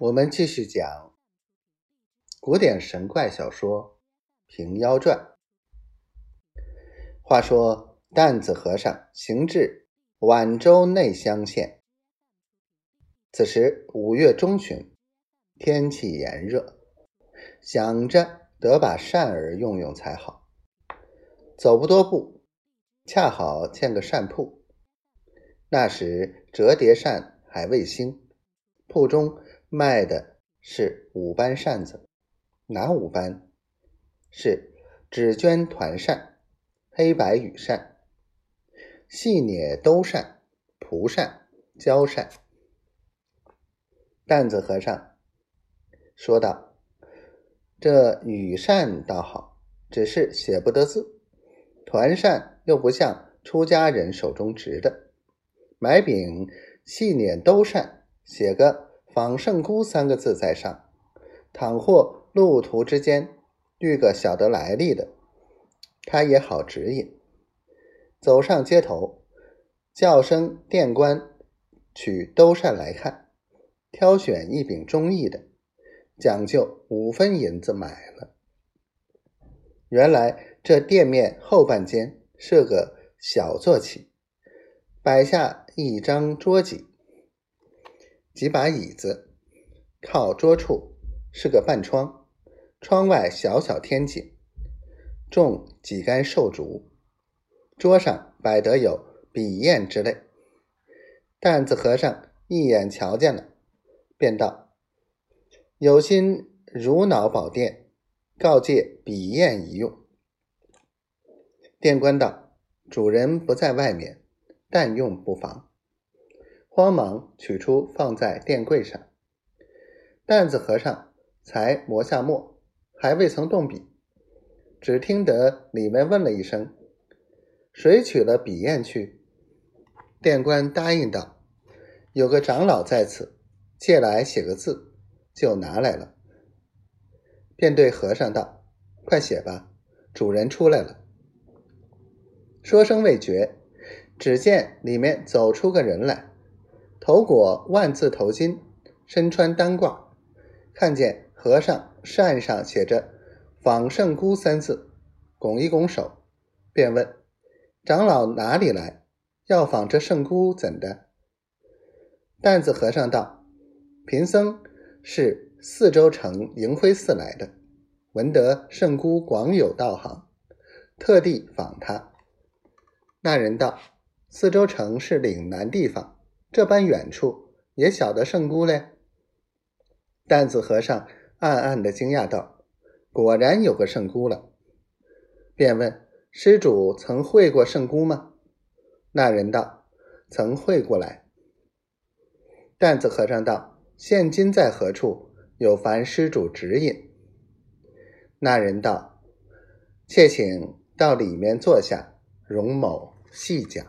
我们继续讲古典神怪小说《平妖传》。话说，担子和尚行至宛州内乡县，此时五月中旬，天气炎热，想着得把扇儿用用才好。走不多步，恰好见个扇铺。那时折叠扇还未兴，铺中。卖的是五班扇子，哪五班？是纸绢团扇、黑白羽扇、细捻兜扇、蒲扇、胶扇。担子和尚说道：“这羽扇倒好，只是写不得字；团扇又不像出家人手中执的，买柄细捻兜扇，写个。”仿圣姑三个字在上，倘或路途之间遇个晓得来历的，他也好指引。走上街头，叫声店官取兜扇来看，挑选一柄中意的，讲究五分银子买了。原来这店面后半间是个小坐起，摆下一张桌几。几把椅子，靠桌处是个半窗，窗外小小天井，种几竿寿竹，桌上摆得有笔砚之类。担子和尚一眼瞧见了，便道：“有心如脑宝殿，告借笔砚一用。”殿官道：“主人不在外面，但用不妨。”慌忙取出，放在垫柜上。担子和尚才磨下墨，还未曾动笔，只听得里面问了一声：“谁取了笔砚去？”店官答应道：“有个长老在此，借来写个字，就拿来了。”便对和尚道：“快写吧，主人出来了。”说声未绝，只见里面走出个人来。头裹万字头巾，身穿单褂，看见和尚扇上写着“仿圣姑”三字，拱一拱手，便问：“长老哪里来？要仿这圣姑怎的？”担子和尚道：“贫僧是四周城迎辉寺来的，闻得圣姑广有道行，特地访他。”那人道：“四周城是岭南地方。”这般远处也晓得圣姑嘞？担子和尚暗暗的惊讶道：“果然有个圣姑了。”便问：“施主曾会过圣姑吗？”那人道：“曾会过来。”担子和尚道：“现今在何处？有烦施主指引。”那人道：“妾请到里面坐下，容某细讲。”